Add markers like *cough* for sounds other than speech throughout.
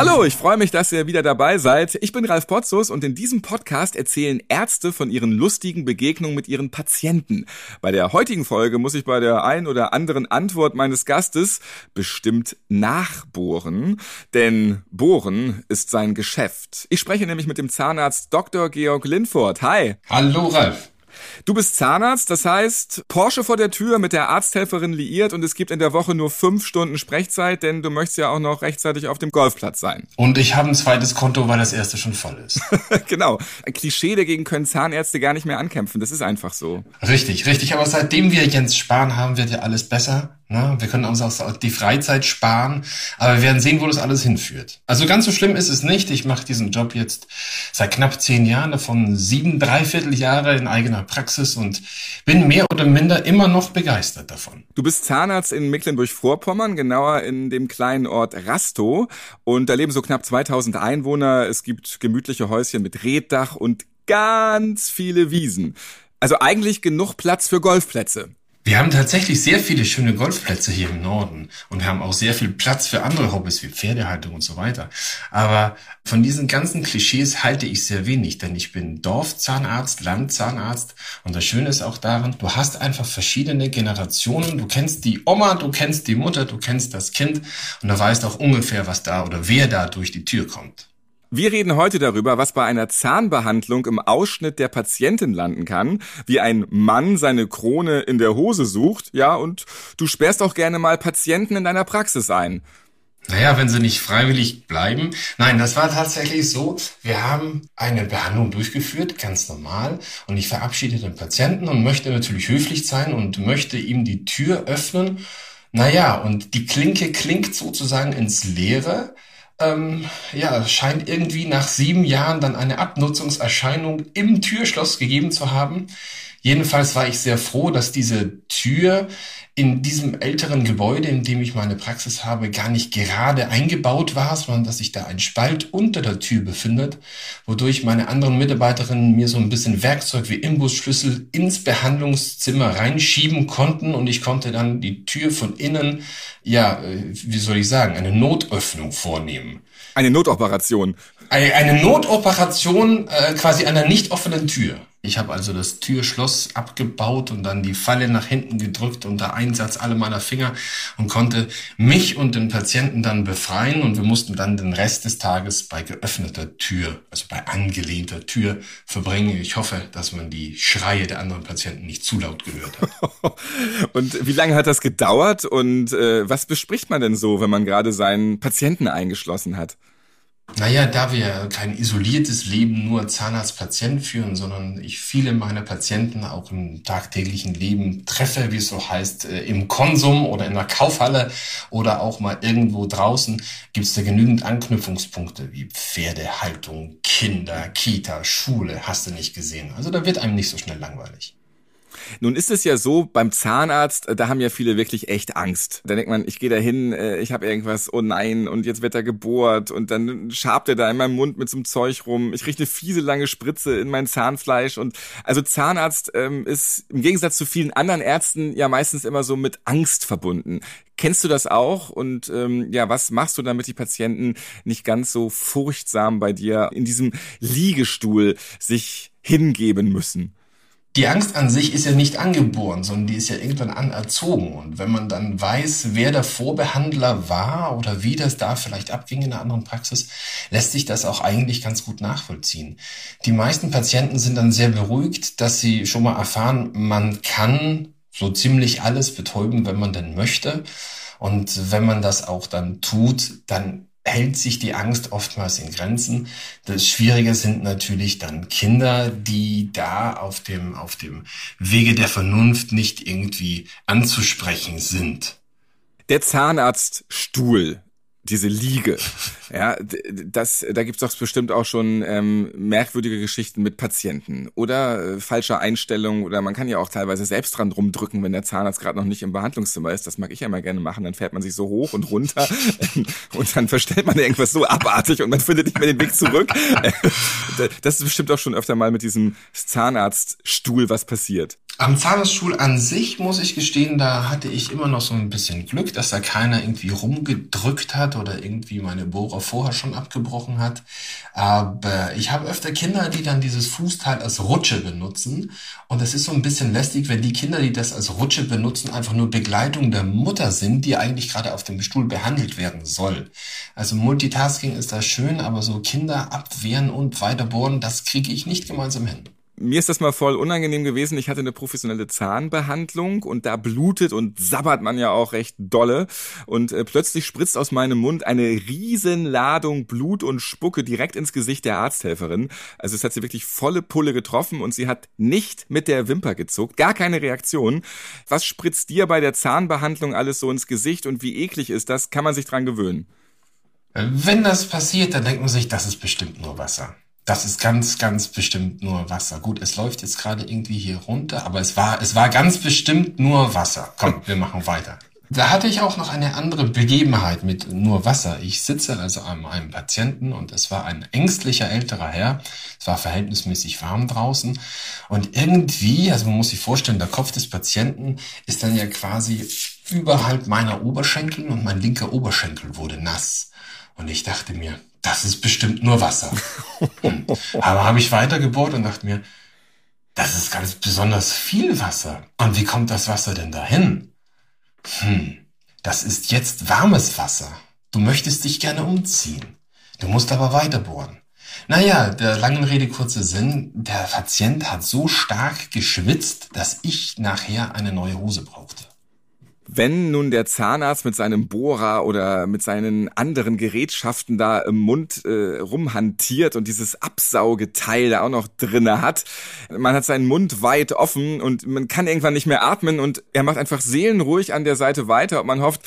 Hallo, ich freue mich, dass ihr wieder dabei seid. Ich bin Ralf Potzus und in diesem Podcast erzählen Ärzte von ihren lustigen Begegnungen mit ihren Patienten. Bei der heutigen Folge muss ich bei der ein oder anderen Antwort meines Gastes bestimmt nachbohren, denn Bohren ist sein Geschäft. Ich spreche nämlich mit dem Zahnarzt Dr. Georg Linford. Hi. Hallo Ralf. Du bist Zahnarzt, das heißt Porsche vor der Tür mit der Arzthelferin liiert und es gibt in der Woche nur fünf Stunden Sprechzeit, denn du möchtest ja auch noch rechtzeitig auf dem Golfplatz sein. Und ich habe ein zweites Konto, weil das erste schon voll ist. *laughs* genau. Ein Klischee, dagegen können Zahnärzte gar nicht mehr ankämpfen. Das ist einfach so. Richtig, richtig. Aber seitdem wir Jens Spahn haben, wird ja alles besser. Na, wir können uns auch die Freizeit sparen, aber wir werden sehen, wo das alles hinführt. Also ganz so schlimm ist es nicht. Ich mache diesen Job jetzt seit knapp zehn Jahren, davon sieben Dreivierteljahre in eigener Praxis und bin mehr oder minder immer noch begeistert davon. Du bist Zahnarzt in Mecklenburg-Vorpommern, genauer in dem kleinen Ort Rastow und da leben so knapp 2000 Einwohner. Es gibt gemütliche Häuschen mit Reddach und ganz viele Wiesen. Also eigentlich genug Platz für Golfplätze. Wir haben tatsächlich sehr viele schöne Golfplätze hier im Norden und wir haben auch sehr viel Platz für andere Hobbys wie Pferdehaltung und so weiter. Aber von diesen ganzen Klischees halte ich sehr wenig, denn ich bin Dorfzahnarzt, Landzahnarzt und das Schöne ist auch daran, du hast einfach verschiedene Generationen. Du kennst die Oma, du kennst die Mutter, du kennst das Kind und du weißt auch ungefähr, was da oder wer da durch die Tür kommt. Wir reden heute darüber, was bei einer Zahnbehandlung im Ausschnitt der Patientin landen kann, wie ein Mann seine Krone in der Hose sucht, ja, und du sperrst auch gerne mal Patienten in deiner Praxis ein. Naja, wenn sie nicht freiwillig bleiben. Nein, das war tatsächlich so. Wir haben eine Behandlung durchgeführt, ganz normal. Und ich verabschiede den Patienten und möchte natürlich höflich sein und möchte ihm die Tür öffnen. Naja, und die Klinke klingt sozusagen ins Leere ähm, ja, scheint irgendwie nach sieben Jahren dann eine Abnutzungserscheinung im Türschloss gegeben zu haben. Jedenfalls war ich sehr froh, dass diese Tür in diesem älteren Gebäude, in dem ich meine Praxis habe, gar nicht gerade eingebaut war, sondern dass sich da ein Spalt unter der Tür befindet, wodurch meine anderen Mitarbeiterinnen mir so ein bisschen Werkzeug wie Imbusschlüssel ins Behandlungszimmer reinschieben konnten und ich konnte dann die Tür von innen, ja, äh, wie soll ich sagen, eine Notöffnung vornehmen. Eine Notoperation. Eine, eine Notoperation äh, quasi einer nicht offenen Tür. Ich habe also das Türschloss abgebaut und dann die Falle nach hinten gedrückt unter Einsatz aller meiner Finger und konnte mich und den Patienten dann befreien und wir mussten dann den Rest des Tages bei geöffneter Tür, also bei angelehnter Tür verbringen. Ich hoffe, dass man die Schreie der anderen Patienten nicht zu laut gehört hat. *laughs* und wie lange hat das gedauert und äh, was bespricht man denn so, wenn man gerade seinen Patienten eingeschlossen hat? Naja, da wir kein isoliertes Leben nur Zahnarzt-Patient führen, sondern ich viele meiner Patienten auch im tagtäglichen Leben treffe, wie es so heißt, äh, im Konsum oder in der Kaufhalle oder auch mal irgendwo draußen, gibt es da genügend Anknüpfungspunkte wie Pferdehaltung, Kinder, Kita, Schule, hast du nicht gesehen. Also da wird einem nicht so schnell langweilig. Nun ist es ja so, beim Zahnarzt, äh, da haben ja viele wirklich echt Angst. Da denkt man, ich gehe da hin, äh, ich habe irgendwas, oh nein, und jetzt wird er gebohrt und dann schabt er da in meinem Mund mit so einem Zeug rum. Ich kriege eine fiese lange Spritze in mein Zahnfleisch und also Zahnarzt ähm, ist im Gegensatz zu vielen anderen Ärzten ja meistens immer so mit Angst verbunden. Kennst du das auch? Und ähm, ja, was machst du, damit die Patienten nicht ganz so furchtsam bei dir in diesem Liegestuhl sich hingeben müssen? Die Angst an sich ist ja nicht angeboren, sondern die ist ja irgendwann anerzogen. Und wenn man dann weiß, wer der Vorbehandler war oder wie das da vielleicht abging in einer anderen Praxis, lässt sich das auch eigentlich ganz gut nachvollziehen. Die meisten Patienten sind dann sehr beruhigt, dass sie schon mal erfahren, man kann so ziemlich alles betäuben, wenn man denn möchte. Und wenn man das auch dann tut, dann hält sich die Angst oftmals in Grenzen. Das Schwierige sind natürlich dann Kinder, die da auf dem, auf dem Wege der Vernunft nicht irgendwie anzusprechen sind. Der Zahnarztstuhl diese Liege. Ja, das, da gibt's doch bestimmt auch schon ähm, merkwürdige Geschichten mit Patienten oder äh, falscher Einstellung oder man kann ja auch teilweise selbst dran rumdrücken, wenn der Zahnarzt gerade noch nicht im Behandlungszimmer ist. Das mag ich ja mal gerne machen. Dann fährt man sich so hoch und runter *laughs* und dann verstellt man irgendwas so abartig und man findet nicht mehr den Weg zurück. *laughs* das ist bestimmt auch schon öfter mal mit diesem Zahnarztstuhl was passiert. Am Zahnarztstuhl an sich muss ich gestehen, da hatte ich immer noch so ein bisschen Glück, dass da keiner irgendwie rumgedrückt hat oder irgendwie meine Bohrer vorher schon abgebrochen hat. Aber ich habe öfter Kinder, die dann dieses Fußteil als Rutsche benutzen. Und es ist so ein bisschen lästig, wenn die Kinder, die das als Rutsche benutzen, einfach nur Begleitung der Mutter sind, die eigentlich gerade auf dem Stuhl behandelt werden soll. Also Multitasking ist da schön, aber so Kinder abwehren und weiterbohren, das kriege ich nicht gemeinsam hin mir ist das mal voll unangenehm gewesen. Ich hatte eine professionelle Zahnbehandlung und da blutet und sabbert man ja auch recht dolle. Und äh, plötzlich spritzt aus meinem Mund eine riesen Ladung Blut und Spucke direkt ins Gesicht der Arzthelferin. Also es hat sie wirklich volle Pulle getroffen und sie hat nicht mit der Wimper gezuckt. Gar keine Reaktion. Was spritzt dir bei der Zahnbehandlung alles so ins Gesicht und wie eklig ist das? Kann man sich dran gewöhnen? Wenn das passiert, dann denkt man sich, das ist bestimmt nur Wasser. Das ist ganz, ganz bestimmt nur Wasser. Gut, es läuft jetzt gerade irgendwie hier runter, aber es war, es war ganz bestimmt nur Wasser. Komm, wir machen weiter. Da hatte ich auch noch eine andere Begebenheit mit nur Wasser. Ich sitze also an einem Patienten und es war ein ängstlicher älterer Herr. Es war verhältnismäßig warm draußen und irgendwie, also man muss sich vorstellen, der Kopf des Patienten ist dann ja quasi überhalb meiner Oberschenkel und mein linker Oberschenkel wurde nass. Und ich dachte mir, das ist bestimmt nur Wasser. *laughs* Hm. Aber habe ich weitergebohrt und dachte mir, das ist ganz besonders viel Wasser. Und wie kommt das Wasser denn dahin? Hm, das ist jetzt warmes Wasser. Du möchtest dich gerne umziehen. Du musst aber weiterbohren. Naja, der langen Rede kurzer Sinn, der Patient hat so stark geschwitzt, dass ich nachher eine neue Hose brauchte. Wenn nun der Zahnarzt mit seinem Bohrer oder mit seinen anderen Gerätschaften da im Mund äh, rumhantiert und dieses Absaugeteil da auch noch drinne hat, man hat seinen Mund weit offen und man kann irgendwann nicht mehr atmen und er macht einfach seelenruhig an der Seite weiter und man hofft,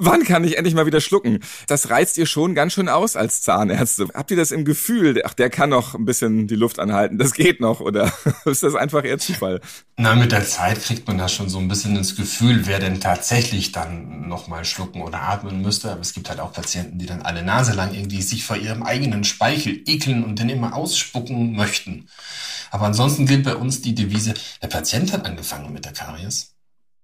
wann kann ich endlich mal wieder schlucken? Das reizt ihr schon ganz schön aus als Zahnärzte. Habt ihr das im Gefühl, ach, der kann noch ein bisschen die Luft anhalten, das geht noch, oder *laughs* ist das einfach eher Zufall? Na, mit der Zeit kriegt man da schon so ein bisschen ins Gefühl, wer denn tatsächlich dann nochmal schlucken oder atmen müsste. Aber es gibt halt auch Patienten, die dann alle Nase lang irgendwie sich vor ihrem eigenen Speichel ekeln und den immer ausspucken möchten. Aber ansonsten gilt bei uns die Devise, der Patient hat angefangen mit der Karies.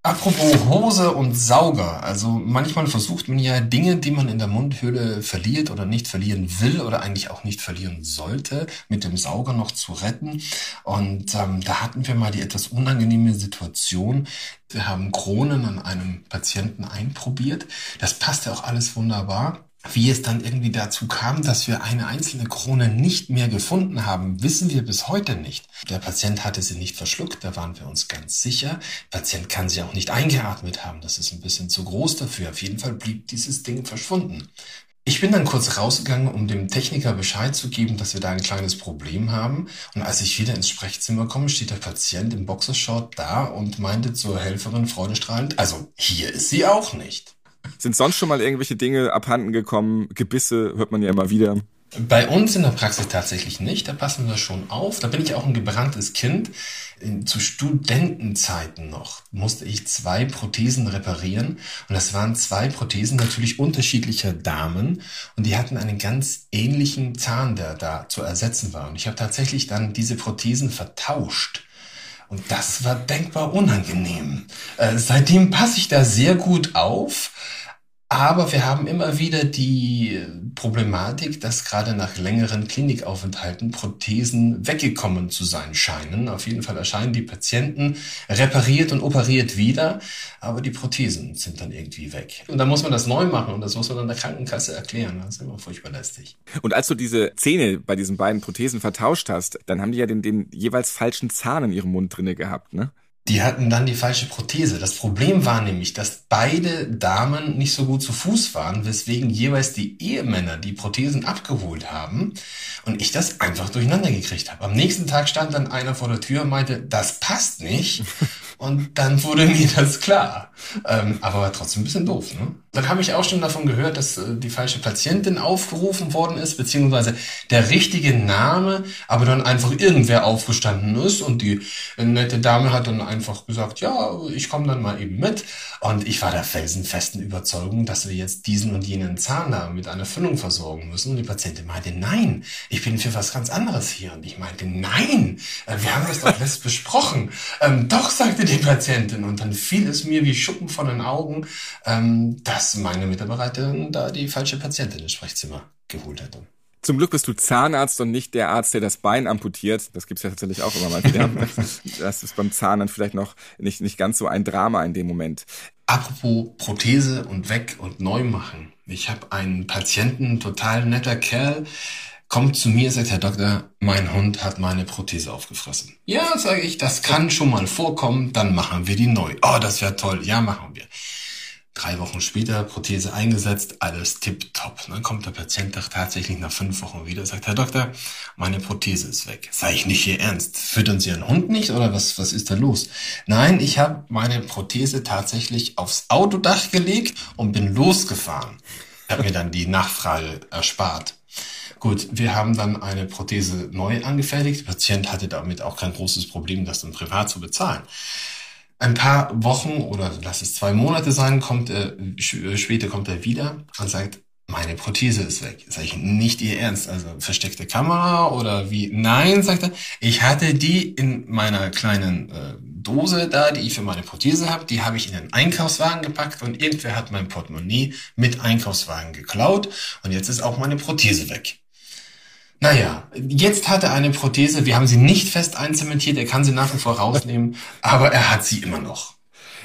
Apropos Hose und Sauger. Also manchmal versucht man ja Dinge, die man in der Mundhöhle verliert oder nicht verlieren will oder eigentlich auch nicht verlieren sollte, mit dem Sauger noch zu retten. Und ähm, da hatten wir mal die etwas unangenehme Situation. Wir haben Kronen an einem Patienten einprobiert. Das passte auch alles wunderbar. Wie es dann irgendwie dazu kam, dass wir eine einzelne Krone nicht mehr gefunden haben, wissen wir bis heute nicht. Der Patient hatte sie nicht verschluckt, da waren wir uns ganz sicher. Der Patient kann sie auch nicht eingeatmet haben, das ist ein bisschen zu groß dafür. Auf jeden Fall blieb dieses Ding verschwunden. Ich bin dann kurz rausgegangen, um dem Techniker Bescheid zu geben, dass wir da ein kleines Problem haben. Und als ich wieder ins Sprechzimmer komme, steht der Patient im Boxershort da und meinte zur Helferin freudestrahlend, also hier ist sie auch nicht. Sind sonst schon mal irgendwelche Dinge abhanden gekommen? Gebisse hört man ja immer wieder. Bei uns in der Praxis tatsächlich nicht. Da passen wir schon auf. Da bin ich auch ein gebranntes Kind. Zu Studentenzeiten noch musste ich zwei Prothesen reparieren. Und das waren zwei Prothesen natürlich unterschiedlicher Damen. Und die hatten einen ganz ähnlichen Zahn, der da zu ersetzen war. Und ich habe tatsächlich dann diese Prothesen vertauscht. Und das war denkbar unangenehm. Äh, seitdem passe ich da sehr gut auf. Aber wir haben immer wieder die Problematik, dass gerade nach längeren Klinikaufenthalten Prothesen weggekommen zu sein scheinen. Auf jeden Fall erscheinen die Patienten repariert und operiert wieder, aber die Prothesen sind dann irgendwie weg. Und dann muss man das neu machen und das muss man dann der Krankenkasse erklären. Das ist immer furchtbar lästig. Und als du diese Zähne bei diesen beiden Prothesen vertauscht hast, dann haben die ja den, den jeweils falschen Zahn in ihrem Mund drinne gehabt, ne? Die hatten dann die falsche Prothese. Das Problem war nämlich, dass beide Damen nicht so gut zu Fuß waren, weswegen jeweils die Ehemänner die Prothesen abgeholt haben und ich das einfach durcheinander gekriegt habe. Am nächsten Tag stand dann einer vor der Tür und meinte, das passt nicht. Und dann wurde *laughs* mir das klar. Ähm, aber trotzdem ein bisschen doof. Ne? Dann habe ich auch schon davon gehört, dass äh, die falsche Patientin aufgerufen worden ist, beziehungsweise der richtige Name, aber dann einfach irgendwer aufgestanden ist und die nette Dame hat dann einfach gesagt, ja, ich komme dann mal eben mit. Und ich war der felsenfesten Überzeugung, dass wir jetzt diesen und jenen Zahn da mit einer Füllung versorgen müssen. Und die Patientin meinte, nein, ich bin für was ganz anderes hier. Und ich meinte, nein, äh, wir haben das doch *laughs* letzt besprochen. Ähm, doch, sagte die Patientin. Und dann fiel es mir wie Schuppen von den Augen, ähm, dass meine Mitarbeiterin da die falsche Patientin ins Sprechzimmer geholt hätte. Zum Glück bist du Zahnarzt und nicht der Arzt, der das Bein amputiert. Das gibt's ja tatsächlich auch immer mal wieder. *laughs* Das ist beim Zahn dann vielleicht noch nicht, nicht ganz so ein Drama in dem Moment. Apropos Prothese und weg und neu machen. Ich habe einen Patienten, total netter Kerl, kommt zu mir, sagt Herr Doktor, mein Hund hat meine Prothese aufgefressen. Ja, sage ich, das kann schon mal vorkommen, dann machen wir die neu. Oh, das wäre toll. Ja, machen wir. Drei Wochen später, Prothese eingesetzt, alles tipptopp. Dann kommt der Patient doch tatsächlich nach fünf Wochen wieder, sagt, Herr Doktor, meine Prothese ist weg. Sei ich nicht hier ernst? Füttern Sie Ihren Hund nicht oder was, was ist da los? Nein, ich habe meine Prothese tatsächlich aufs Autodach gelegt und bin losgefahren. Hat mir dann die Nachfrage erspart. Gut, wir haben dann eine Prothese neu angefertigt. Der Patient hatte damit auch kein großes Problem, das dann privat zu bezahlen. Ein paar Wochen oder lass es zwei Monate sein, kommt er, äh, später kommt er wieder und sagt, meine Prothese ist weg. Sag ich, nicht Ihr Ernst, also versteckte Kamera oder wie? Nein, sagt er, ich hatte die in meiner kleinen äh, Dose da, die ich für meine Prothese habe, die habe ich in den Einkaufswagen gepackt und irgendwer hat mein Portemonnaie mit Einkaufswagen geklaut und jetzt ist auch meine Prothese weg. Naja, jetzt hat er eine Prothese. Wir haben sie nicht fest einzementiert. Er kann sie nach wie vor rausnehmen, *laughs* aber er hat sie immer noch.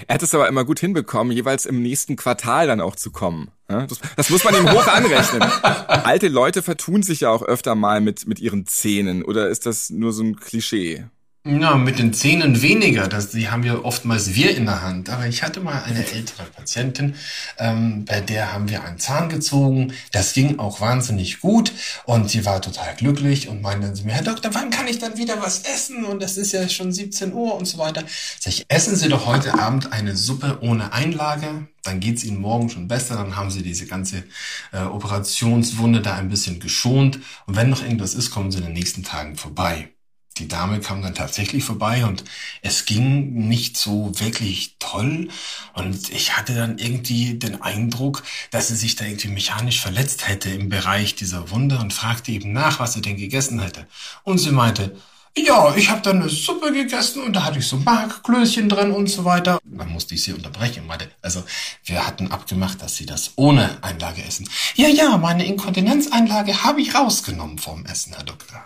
Er hat es aber immer gut hinbekommen, jeweils im nächsten Quartal dann auch zu kommen. Das, das muss man ihm hoch anrechnen. *laughs* Alte Leute vertun sich ja auch öfter mal mit, mit ihren Zähnen. Oder ist das nur so ein Klischee? Na, mit den Zähnen weniger. Das, die haben ja oftmals wir in der Hand. Aber ich hatte mal eine ältere Patientin, ähm, bei der haben wir einen Zahn gezogen. Das ging auch wahnsinnig gut und sie war total glücklich und meinte zu mir, Herr Doktor, wann kann ich dann wieder was essen? Und es ist ja schon 17 Uhr und so weiter. Sag ich, essen Sie doch heute Abend eine Suppe ohne Einlage. Dann geht's Ihnen morgen schon besser. Dann haben Sie diese ganze äh, Operationswunde da ein bisschen geschont. Und wenn noch irgendwas ist, kommen Sie in den nächsten Tagen vorbei die Dame kam dann tatsächlich vorbei und es ging nicht so wirklich toll. Und ich hatte dann irgendwie den Eindruck, dass sie sich da irgendwie mechanisch verletzt hätte im Bereich dieser Wunde und fragte eben nach, was sie denn gegessen hätte. Und sie meinte, ja, ich habe dann eine Suppe gegessen und da hatte ich so Markklößchen drin und so weiter. Dann musste ich sie unterbrechen meinte, also wir hatten abgemacht, dass sie das ohne Einlage essen. Ja, ja, meine Inkontinenzeinlage habe ich rausgenommen vom Essen, Herr Doktor.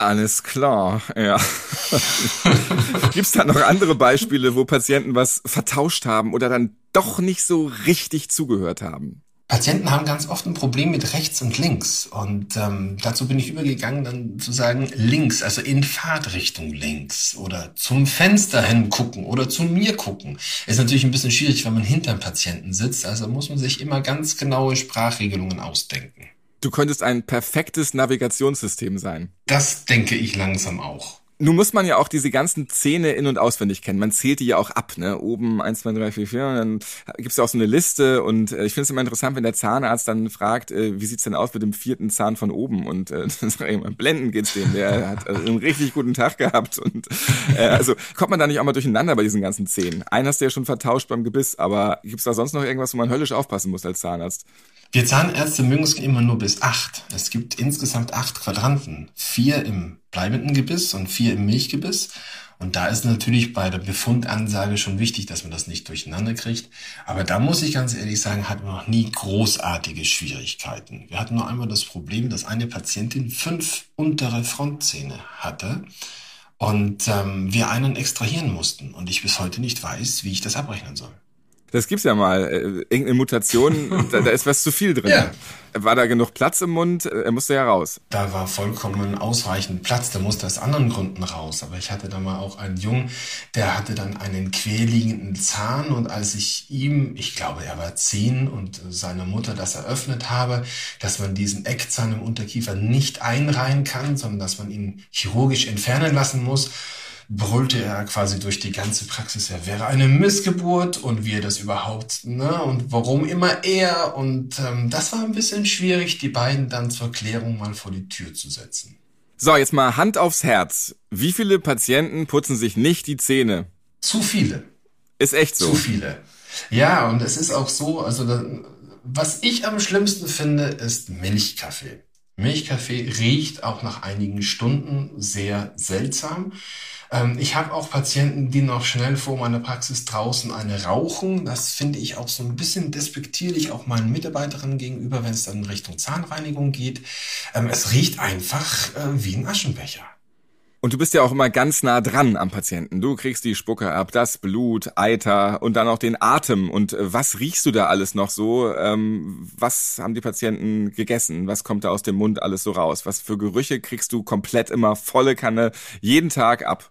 Alles klar, ja. *laughs* Gibt es da noch andere Beispiele, wo Patienten was vertauscht haben oder dann doch nicht so richtig zugehört haben? Patienten haben ganz oft ein Problem mit rechts und links. Und ähm, dazu bin ich übergegangen, dann zu sagen links, also in Fahrtrichtung links oder zum Fenster hingucken oder zu mir gucken. Ist natürlich ein bisschen schwierig, wenn man hinter dem Patienten sitzt. Also muss man sich immer ganz genaue Sprachregelungen ausdenken. Du könntest ein perfektes Navigationssystem sein. Das denke ich langsam auch. Nun muss man ja auch diese ganzen Zähne in- und auswendig kennen. Man zählt die ja auch ab, ne? Oben eins, zwei, drei, vier, vier. Und dann gibt's ja auch so eine Liste. Und äh, ich finde es immer interessant, wenn der Zahnarzt dann fragt, äh, wie sieht's denn aus mit dem vierten Zahn von oben? Und äh, *laughs* dann sag ich immer, blenden geht's dem. Der hat äh, einen richtig guten Tag gehabt. Und äh, also kommt man da nicht auch mal durcheinander bei diesen ganzen Zähnen? Einen hast du ja schon vertauscht beim Gebiss, aber gibt's da sonst noch irgendwas, wo man höllisch aufpassen muss als Zahnarzt? Wir Zahnärzte mögen es immer nur bis acht. Es gibt insgesamt acht Quadranten. Vier im bleibenden Gebiss und vier im Milchgebiss. Und da ist natürlich bei der Befundansage schon wichtig, dass man das nicht durcheinander kriegt. Aber da muss ich ganz ehrlich sagen, hatten wir noch nie großartige Schwierigkeiten. Wir hatten nur einmal das Problem, dass eine Patientin fünf untere Frontzähne hatte und ähm, wir einen extrahieren mussten und ich bis heute nicht weiß, wie ich das abrechnen soll. Das gibt's ja mal. Äh, irgendeine Mutation, da, da ist was zu viel drin. Ja. War da genug Platz im Mund? Er musste ja raus. Da war vollkommen ausreichend Platz. Der musste aus anderen Gründen raus. Aber ich hatte da mal auch einen Jungen, der hatte dann einen querliegenden Zahn. Und als ich ihm, ich glaube, er war zehn und seiner Mutter das eröffnet habe, dass man diesen Eckzahn im Unterkiefer nicht einreihen kann, sondern dass man ihn chirurgisch entfernen lassen muss, brüllte er quasi durch die ganze Praxis, er wäre eine Missgeburt und wie er das überhaupt, ne, und warum immer er. Und ähm, das war ein bisschen schwierig, die beiden dann zur Klärung mal vor die Tür zu setzen. So, jetzt mal Hand aufs Herz. Wie viele Patienten putzen sich nicht die Zähne? Zu viele. Ist echt so. Zu viele. Ja, und es ist auch so, also was ich am schlimmsten finde, ist Milchkaffee. Milchkaffee riecht auch nach einigen Stunden sehr seltsam. Ähm, ich habe auch Patienten, die noch schnell vor meiner Praxis draußen eine rauchen. Das finde ich auch so ein bisschen despektierlich, auch meinen Mitarbeiterinnen gegenüber, wenn es dann in Richtung Zahnreinigung geht. Ähm, es riecht einfach äh, wie ein Aschenbecher. Und du bist ja auch immer ganz nah dran am Patienten. Du kriegst die Spucke ab, das Blut, Eiter und dann auch den Atem. Und äh, was riechst du da alles noch so? Ähm, was haben die Patienten gegessen? Was kommt da aus dem Mund alles so raus? Was für Gerüche kriegst du komplett immer volle Kanne jeden Tag ab?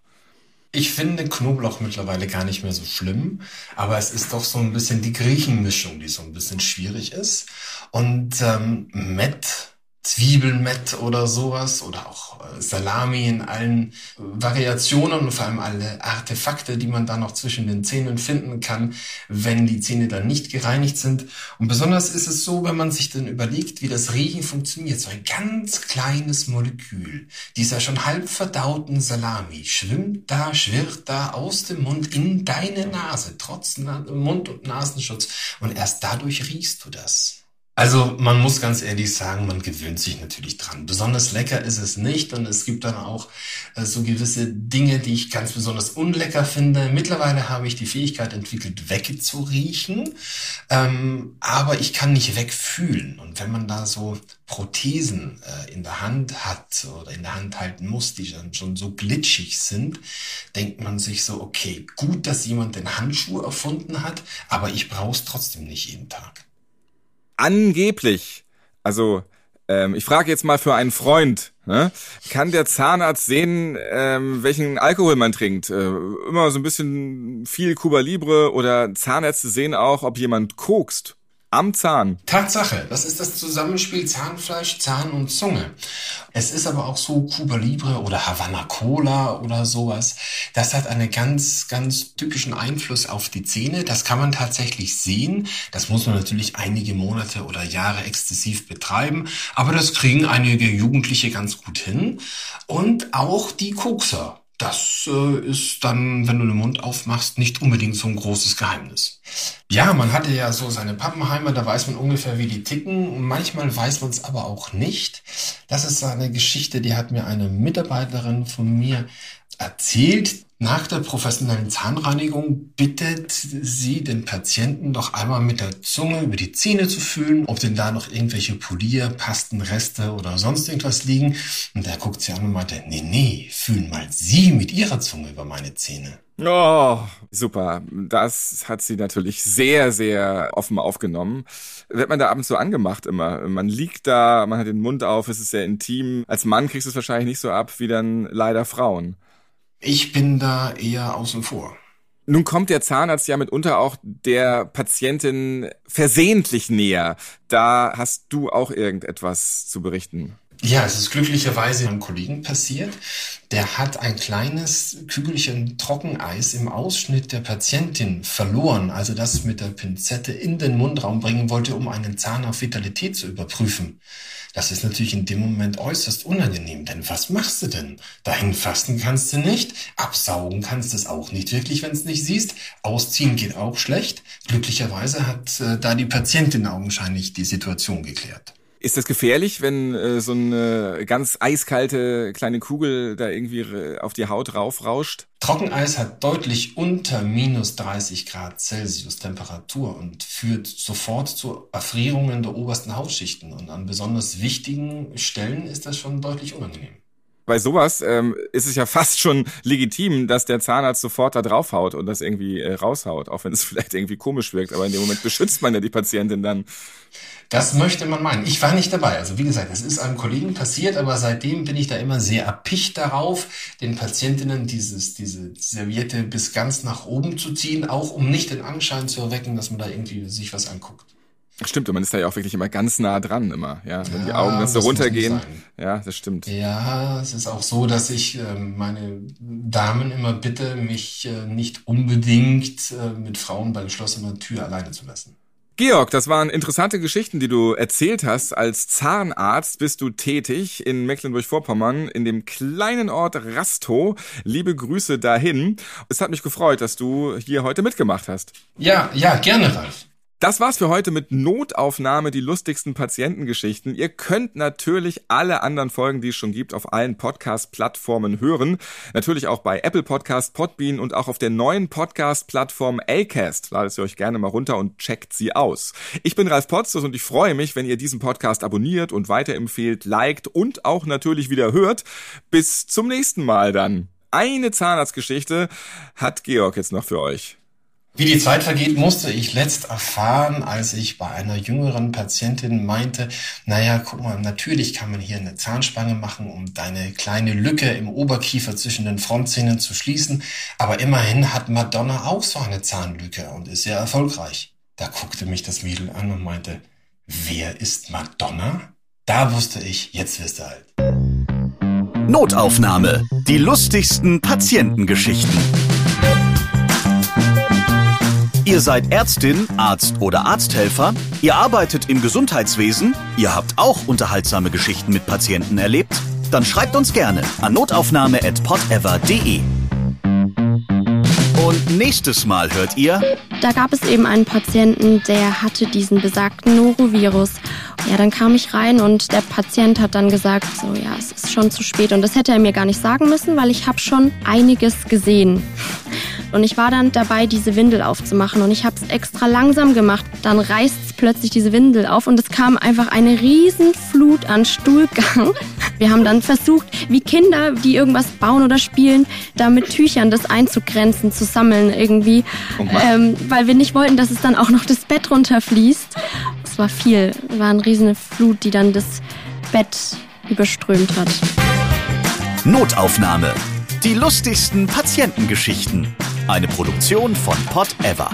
Ich finde Knoblauch mittlerweile gar nicht mehr so schlimm, aber es ist doch so ein bisschen die Griechenmischung, die so ein bisschen schwierig ist. Und ähm, Met Zwiebelmett oder sowas oder auch äh, Salami in allen Variationen und vor allem alle Artefakte, die man da noch zwischen den Zähnen finden kann, wenn die Zähne dann nicht gereinigt sind. Und besonders ist es so, wenn man sich dann überlegt, wie das Riechen funktioniert. So ein ganz kleines Molekül, dieser schon halb verdauten Salami, schwimmt da, schwirrt da aus dem Mund in deine Nase, trotz Mund- und Nasenschutz. Und erst dadurch riechst du das. Also man muss ganz ehrlich sagen, man gewöhnt sich natürlich dran. Besonders lecker ist es nicht und es gibt dann auch äh, so gewisse Dinge, die ich ganz besonders unlecker finde. Mittlerweile habe ich die Fähigkeit entwickelt, wegzuriechen, ähm, aber ich kann nicht wegfühlen. Und wenn man da so Prothesen äh, in der Hand hat oder in der Hand halten muss, die dann schon so glitschig sind, denkt man sich so, okay, gut, dass jemand den Handschuh erfunden hat, aber ich brauche es trotzdem nicht jeden Tag angeblich, also ähm, ich frage jetzt mal für einen Freund, ne? kann der Zahnarzt sehen, ähm, welchen Alkohol man trinkt? Äh, immer so ein bisschen viel Cuba Libre oder Zahnärzte sehen auch, ob jemand kokst am Zahn. Tatsache, das ist das Zusammenspiel Zahnfleisch, Zahn und Zunge. Es ist aber auch so Cuba Libre oder Havana Cola oder sowas. Das hat einen ganz, ganz typischen Einfluss auf die Zähne. Das kann man tatsächlich sehen. Das muss man natürlich einige Monate oder Jahre exzessiv betreiben. Aber das kriegen einige Jugendliche ganz gut hin. Und auch die Kokser das äh, ist dann, wenn du den Mund aufmachst, nicht unbedingt so ein großes Geheimnis. Ja, man hatte ja so seine Pappenheimer, da weiß man ungefähr, wie die ticken. Manchmal weiß man es aber auch nicht. Das ist eine Geschichte, die hat mir eine Mitarbeiterin von mir erzählt. Nach der professionellen Zahnreinigung bittet sie den Patienten doch einmal mit der Zunge über die Zähne zu fühlen, ob denn da noch irgendwelche Polierpasten, Reste oder sonst irgendwas liegen. Und da guckt sie an und meinte, nee, nee, fühlen mal Sie mit Ihrer Zunge über meine Zähne. Oh, super. Das hat sie natürlich sehr, sehr offen aufgenommen. Wird man da abends so angemacht immer. Man liegt da, man hat den Mund auf, es ist sehr intim. Als Mann kriegst du es wahrscheinlich nicht so ab wie dann leider Frauen. Ich bin da eher außen vor. Nun kommt der Zahnarzt ja mitunter auch der Patientin versehentlich näher. Da hast du auch irgendetwas zu berichten. Ja, es ist glücklicherweise einem Kollegen passiert. Der hat ein kleines Kügelchen Trockeneis im Ausschnitt der Patientin verloren, also das mit der Pinzette in den Mundraum bringen wollte, um einen Zahn auf Vitalität zu überprüfen. Das ist natürlich in dem Moment äußerst unangenehm, denn was machst du denn? Dahin fasten kannst du nicht, absaugen kannst du es auch nicht wirklich, wenn es nicht siehst, ausziehen geht auch schlecht. Glücklicherweise hat äh, da die Patientin augenscheinlich die Situation geklärt. Ist das gefährlich, wenn äh, so eine ganz eiskalte kleine Kugel da irgendwie auf die Haut raufrauscht? Trockeneis hat deutlich unter minus 30 Grad Celsius Temperatur und führt sofort zu Erfrierungen der obersten Hautschichten. Und an besonders wichtigen Stellen ist das schon deutlich unangenehm bei sowas ähm, ist es ja *laughs* fast schon legitim, dass der Zahnarzt sofort da draufhaut und das irgendwie äh, raushaut, auch wenn es *laughs* vielleicht irgendwie komisch wirkt. Aber in dem Moment beschützt man ja die Patientin dann. Das möchte man meinen. Ich war nicht dabei. Also wie gesagt, es ist einem Kollegen passiert, aber seitdem bin ich da immer sehr erpicht darauf, den Patientinnen dieses, diese Serviette bis ganz nach oben zu ziehen, auch um nicht den Anschein zu erwecken, dass man da irgendwie sich was anguckt. Stimmt, und man ist da ja auch wirklich immer ganz nah dran immer, ja. Wenn Ja, die Augen ganz so runtergehen. Ja, das stimmt. Ja, es ist auch so, dass ich ähm, meine Damen immer bitte, mich äh, nicht unbedingt äh, mit Frauen bei geschlossener Tür alleine zu lassen. Georg, das waren interessante Geschichten, die du erzählt hast. Als Zahnarzt bist du tätig in Mecklenburg-Vorpommern in dem kleinen Ort Rastow. Liebe Grüße dahin. Es hat mich gefreut, dass du hier heute mitgemacht hast. Ja, ja, gerne, Ralf. Das war's für heute mit Notaufnahme, die lustigsten Patientengeschichten. Ihr könnt natürlich alle anderen Folgen, die es schon gibt, auf allen Podcast-Plattformen hören. Natürlich auch bei Apple Podcast, Podbean und auch auf der neuen Podcast-Plattform Acast. Ladet sie euch gerne mal runter und checkt sie aus. Ich bin Ralf Potzus und ich freue mich, wenn ihr diesen Podcast abonniert und weiterempfehlt, liked und auch natürlich wieder hört. Bis zum nächsten Mal dann. Eine Zahnarztgeschichte hat Georg jetzt noch für euch. Wie die Zeit vergeht, musste ich letzt erfahren, als ich bei einer jüngeren Patientin meinte, naja, guck mal, natürlich kann man hier eine Zahnspange machen, um deine kleine Lücke im Oberkiefer zwischen den Frontzähnen zu schließen, aber immerhin hat Madonna auch so eine Zahnlücke und ist sehr erfolgreich. Da guckte mich das Mädel an und meinte, wer ist Madonna? Da wusste ich, jetzt wirst du alt. Notaufnahme. Die lustigsten Patientengeschichten. Ihr seid Ärztin, Arzt oder Arzthelfer, ihr arbeitet im Gesundheitswesen, ihr habt auch unterhaltsame Geschichten mit Patienten erlebt? Dann schreibt uns gerne an notaufnahme@podever.de. Und nächstes Mal hört ihr Da gab es eben einen Patienten, der hatte diesen besagten Norovirus. Ja, dann kam ich rein und der Patient hat dann gesagt, so ja, es ist schon zu spät und das hätte er mir gar nicht sagen müssen, weil ich habe schon einiges gesehen. Und ich war dann dabei, diese Windel aufzumachen und ich habe es extra langsam gemacht. Dann reißt plötzlich diese Windel auf und es kam einfach eine Riesenflut an Stuhlgang. Wir haben dann versucht, wie Kinder, die irgendwas bauen oder spielen, da mit Tüchern das einzugrenzen, zu sammeln irgendwie, Oh ähm, weil wir nicht wollten, dass es dann auch noch das Bett runterfließt. Es war viel, es war eine riesige Flut, die dann das Bett überströmt hat. Notaufnahme. Die lustigsten Patientengeschichten. Eine Produktion von Pod Ever.